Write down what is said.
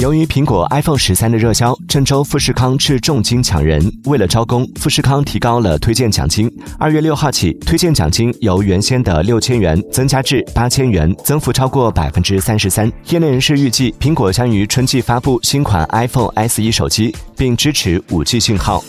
由于苹果 iphone 十三的热销郑州富士康斥重金抢人。为了招工富士康提高了推荐奖金。二月六号起推荐奖金由原先的六千元增加至八千元增幅超过百分之三十三。业内人士预计苹果将于春季发布新款 iphone se 手机并支持五 g 信号。